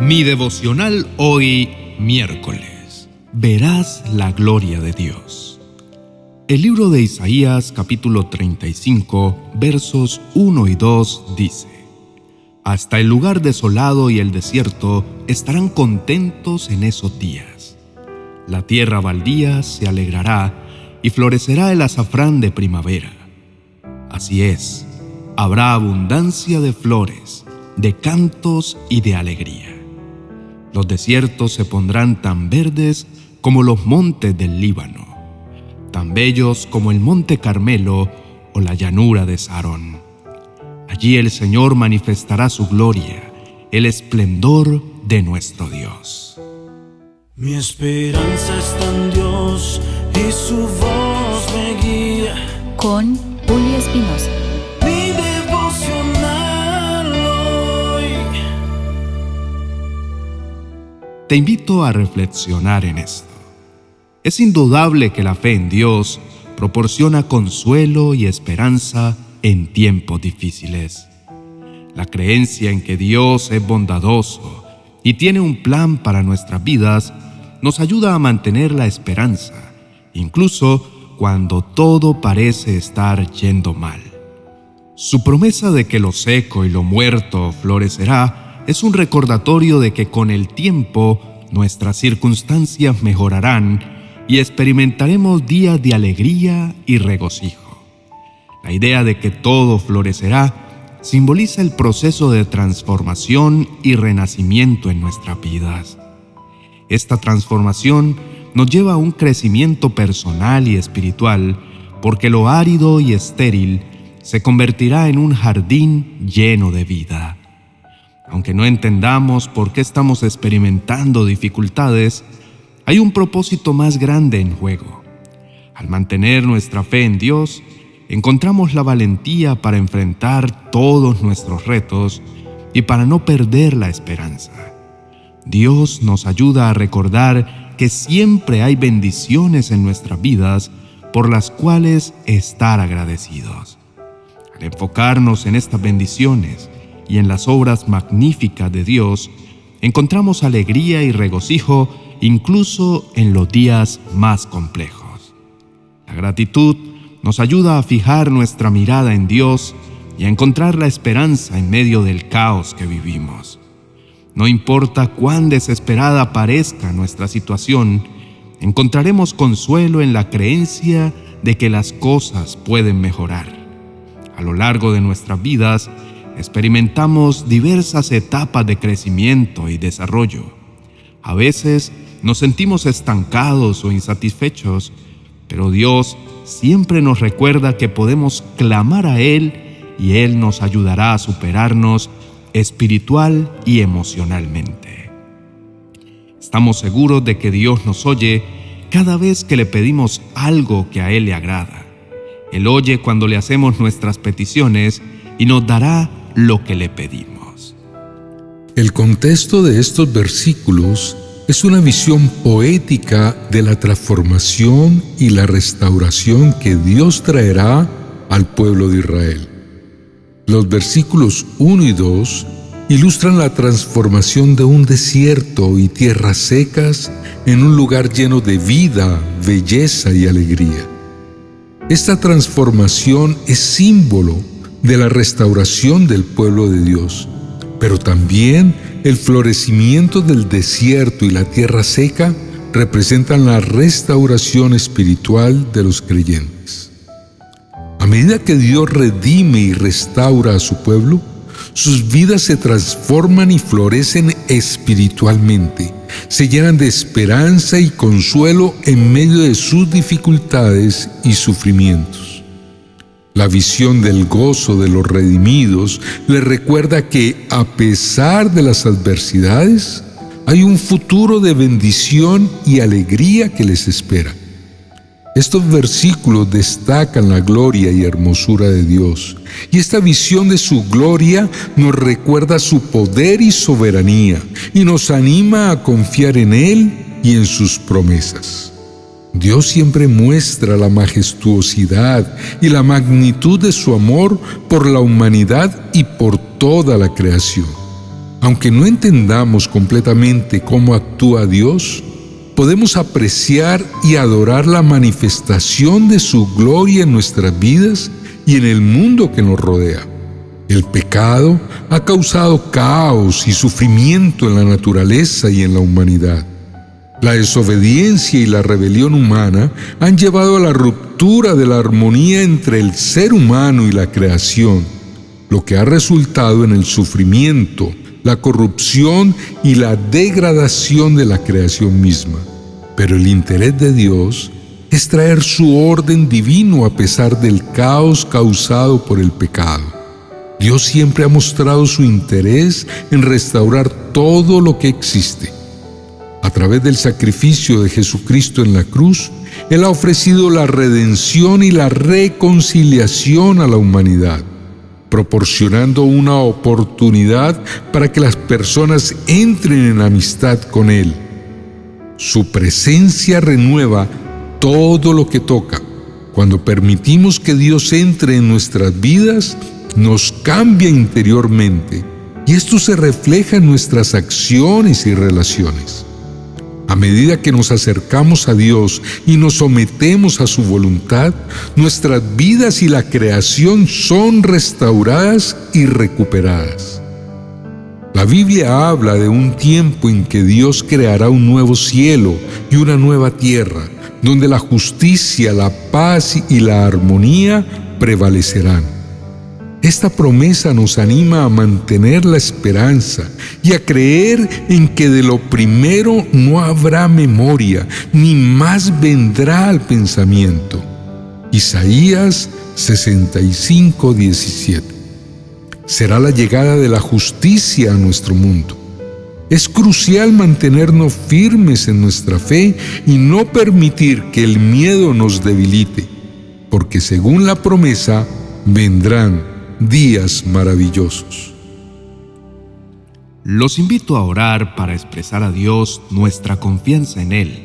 Mi devocional hoy, miércoles. Verás la gloria de Dios. El libro de Isaías capítulo 35 versos 1 y 2 dice, Hasta el lugar desolado y el desierto estarán contentos en esos días. La tierra baldía se alegrará y florecerá el azafrán de primavera. Así es, habrá abundancia de flores, de cantos y de alegría. Los desiertos se pondrán tan verdes como los montes del Líbano, tan bellos como el monte Carmelo o la llanura de Sarón. Allí el Señor manifestará su gloria, el esplendor de nuestro Dios. Mi esperanza está en Dios y su voz me guía. Con Julio Espinosa. Te invito a reflexionar en esto. Es indudable que la fe en Dios proporciona consuelo y esperanza en tiempos difíciles. La creencia en que Dios es bondadoso y tiene un plan para nuestras vidas nos ayuda a mantener la esperanza, incluso cuando todo parece estar yendo mal. Su promesa de que lo seco y lo muerto florecerá es un recordatorio de que con el tiempo nuestras circunstancias mejorarán y experimentaremos días de alegría y regocijo. La idea de que todo florecerá simboliza el proceso de transformación y renacimiento en nuestras vidas. Esta transformación nos lleva a un crecimiento personal y espiritual porque lo árido y estéril se convertirá en un jardín lleno de vida. Aunque no entendamos por qué estamos experimentando dificultades, hay un propósito más grande en juego. Al mantener nuestra fe en Dios, encontramos la valentía para enfrentar todos nuestros retos y para no perder la esperanza. Dios nos ayuda a recordar que siempre hay bendiciones en nuestras vidas por las cuales estar agradecidos. Al enfocarnos en estas bendiciones, y en las obras magníficas de Dios, encontramos alegría y regocijo incluso en los días más complejos. La gratitud nos ayuda a fijar nuestra mirada en Dios y a encontrar la esperanza en medio del caos que vivimos. No importa cuán desesperada parezca nuestra situación, encontraremos consuelo en la creencia de que las cosas pueden mejorar. A lo largo de nuestras vidas, experimentamos diversas etapas de crecimiento y desarrollo. A veces nos sentimos estancados o insatisfechos, pero Dios siempre nos recuerda que podemos clamar a Él y Él nos ayudará a superarnos espiritual y emocionalmente. Estamos seguros de que Dios nos oye cada vez que le pedimos algo que a Él le agrada. Él oye cuando le hacemos nuestras peticiones y nos dará lo que le pedimos. El contexto de estos versículos es una visión poética de la transformación y la restauración que Dios traerá al pueblo de Israel. Los versículos 1 y 2 ilustran la transformación de un desierto y tierras secas en un lugar lleno de vida, belleza y alegría. Esta transformación es símbolo de la restauración del pueblo de Dios, pero también el florecimiento del desierto y la tierra seca representan la restauración espiritual de los creyentes. A medida que Dios redime y restaura a su pueblo, sus vidas se transforman y florecen espiritualmente, se llenan de esperanza y consuelo en medio de sus dificultades y sufrimientos. La visión del gozo de los redimidos les recuerda que a pesar de las adversidades, hay un futuro de bendición y alegría que les espera. Estos versículos destacan la gloria y hermosura de Dios, y esta visión de su gloria nos recuerda su poder y soberanía, y nos anima a confiar en Él y en sus promesas. Dios siempre muestra la majestuosidad y la magnitud de su amor por la humanidad y por toda la creación. aunque no entendamos completamente cómo actúa Dios, podemos apreciar y adorar la manifestación de su gloria en nuestras vidas y en el mundo que nos rodea. El pecado ha causado caos y sufrimiento en la naturaleza y en la humanidad. La desobediencia y la rebelión humana han llevado a la ruptura de la armonía entre el ser humano y la creación, lo que ha resultado en el sufrimiento, la corrupción y la degradación de la creación misma. Pero el interés de Dios es traer su orden divino a pesar del caos causado por el pecado. Dios siempre ha mostrado su interés en restaurar todo lo que existe. A través del sacrificio de Jesucristo en la cruz, Él ha ofrecido la redención y la reconciliación a la humanidad, proporcionando una oportunidad para que las personas entren en amistad con Él su presencia renueva todo lo que toca. Cuando permitimos que Dios entre en nuestras vidas, nos cambia interiormente y esto se refleja en nuestras acciones y relaciones. A medida que nos acercamos a Dios y nos sometemos a su voluntad, nuestras vidas y la creación son restauradas y recuperadas. La Biblia habla de un tiempo en que Dios creará un nuevo cielo y una nueva tierra, donde la justicia, la paz y la armonía prevalecerán. Esta promesa nos anima a mantener la esperanza y a creer en que de lo primero no habrá memoria, ni más vendrá al pensamiento. Isaías 65, 17 será la llegada de la justicia a nuestro mundo. Es crucial mantenernos firmes en nuestra fe y no permitir que el miedo nos debilite, porque según la promesa vendrán días maravillosos. Los invito a orar para expresar a Dios nuestra confianza en Él,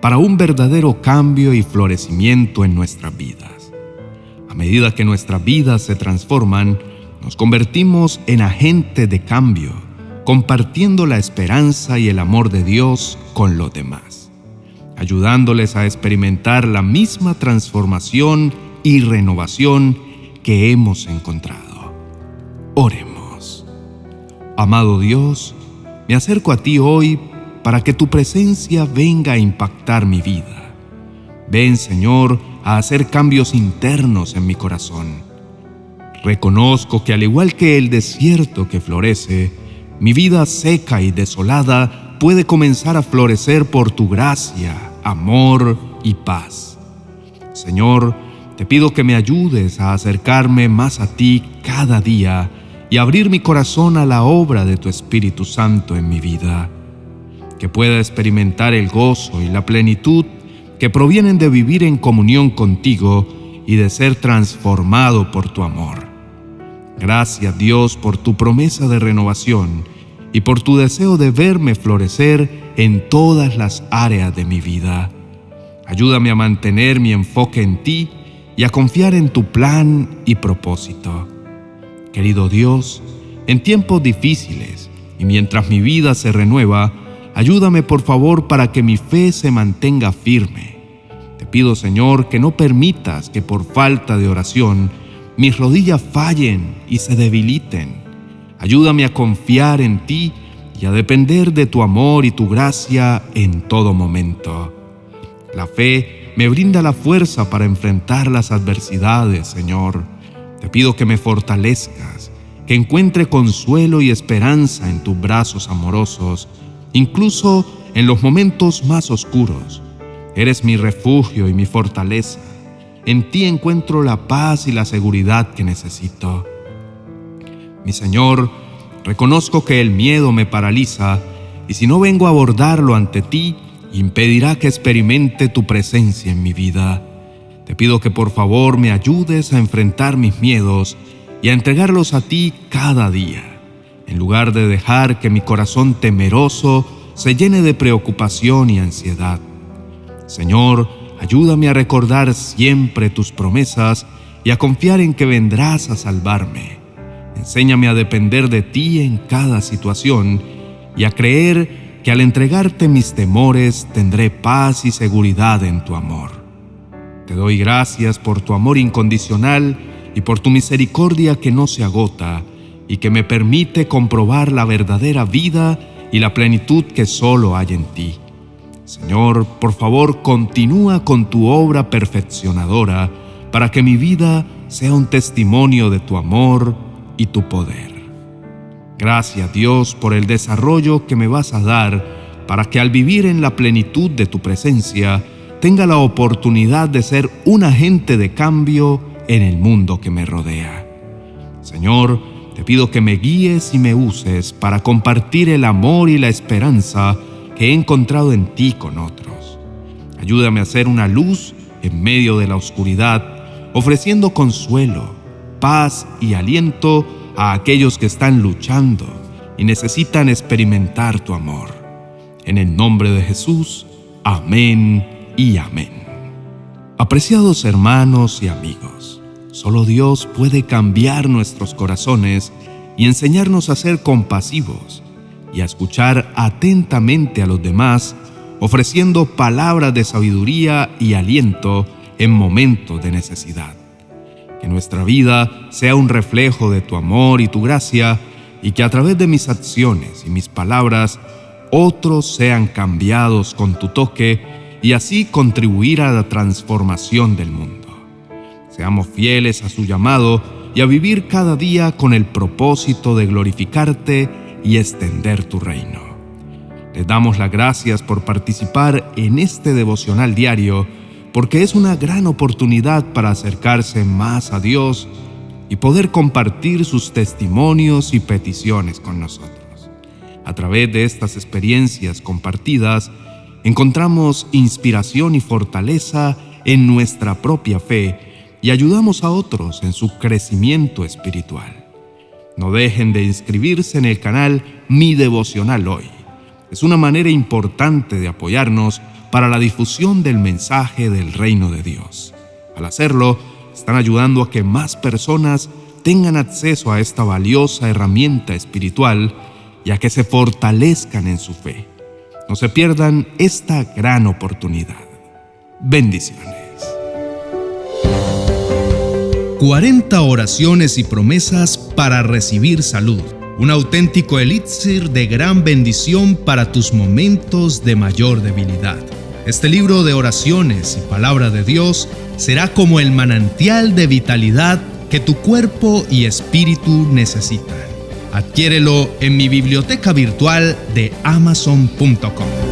para un verdadero cambio y florecimiento en nuestras vidas. A medida que nuestras vidas se transforman, nos convertimos en agente de cambio, compartiendo la esperanza y el amor de Dios con los demás, ayudándoles a experimentar la misma transformación y renovación que hemos encontrado. Oremos. Amado Dios, me acerco a ti hoy para que tu presencia venga a impactar mi vida. Ven, Señor, a hacer cambios internos en mi corazón Reconozco que al igual que el desierto que florece, mi vida seca y desolada puede comenzar a florecer por tu gracia, amor y paz. Señor, te pido que me ayudes a acercarme más a ti cada día y abrir mi corazón a la obra de tu Espíritu Santo en mi vida. Que pueda experimentar el gozo y la plenitud que provienen de vivir en comunión contigo y de ser transformado por tu amor. Gracias Dios por tu promesa de renovación y por tu deseo de verme florecer en todas las áreas de mi vida. Ayúdame a mantener mi enfoque en ti y a confiar en tu plan y propósito. Querido Dios, en tiempos difíciles y mientras mi vida se renueva, ayúdame por favor para que mi fe se mantenga firme. Te pido Señor que no permitas que por falta de oración mis rodillas fallen y se debiliten. Ayúdame a confiar en ti y a depender de tu amor y tu gracia en todo momento. La fe me brinda la fuerza para enfrentar las adversidades, Señor. Te pido que me fortalezcas, que encuentre consuelo y esperanza en tus brazos amorosos, incluso en los momentos más oscuros. Eres mi refugio y mi fortaleza. En ti encuentro la paz y la seguridad que necesito. Mi Señor, reconozco que el miedo me paraliza y si no vengo a abordarlo ante ti, impedirá que experimente tu presencia en mi vida. Te pido que por favor me ayudes a enfrentar mis miedos y a entregarlos a ti cada día, en lugar de dejar que mi corazón temeroso se llene de preocupación y ansiedad. Señor, Ayúdame a recordar siempre tus promesas y a confiar en que vendrás a salvarme. Enséñame a depender de ti en cada situación y a creer que al entregarte mis temores tendré paz y seguridad en tu amor. Te doy gracias por tu amor incondicional y por tu misericordia que no se agota y que me permite comprobar la verdadera vida y la plenitud que solo hay en ti. Señor, por favor, continúa con tu obra perfeccionadora para que mi vida sea un testimonio de tu amor y tu poder. Gracias Dios por el desarrollo que me vas a dar para que al vivir en la plenitud de tu presencia tenga la oportunidad de ser un agente de cambio en el mundo que me rodea. Señor, te pido que me guíes y me uses para compartir el amor y la esperanza que he encontrado en ti con otros. Ayúdame a ser una luz en medio de la oscuridad, ofreciendo consuelo, paz y aliento a aquellos que están luchando y necesitan experimentar tu amor. En el nombre de Jesús, amén y amén. Apreciados hermanos y amigos, Solo Dios puede cambiar nuestros corazones y enseñarnos a ser compasivos y a escuchar atentamente a los demás, ofreciendo palabras de sabiduría y aliento en momentos de necesidad. Que nuestra vida sea un reflejo de tu amor y tu gracia y que a través de mis acciones y mis palabras otros sean cambiados con tu toque y así contribuir a la transformación del mundo. Seamos fieles a su llamado y a vivir cada día con el propósito de glorificarte y extender tu reino. Les damos las gracias por participar en este devocional diario porque es una gran oportunidad para acercarse más a Dios y poder compartir sus testimonios y peticiones con nosotros. A través de estas experiencias compartidas, encontramos inspiración y fortaleza en nuestra propia fe y ayudamos a otros en su crecimiento espiritual. No dejen de inscribirse en el canal Mi Devocional Hoy. Es una manera importante de apoyarnos para la difusión del mensaje del reino de Dios. Al hacerlo, están ayudando a que más personas tengan acceso a esta valiosa herramienta espiritual y a que se fortalezcan en su fe. No se pierdan esta gran oportunidad. Bendiciones. 40 oraciones y promesas para recibir salud. Un auténtico elixir de gran bendición para tus momentos de mayor debilidad. Este libro de oraciones y palabra de Dios será como el manantial de vitalidad que tu cuerpo y espíritu necesitan. Adquiérelo en mi biblioteca virtual de amazon.com.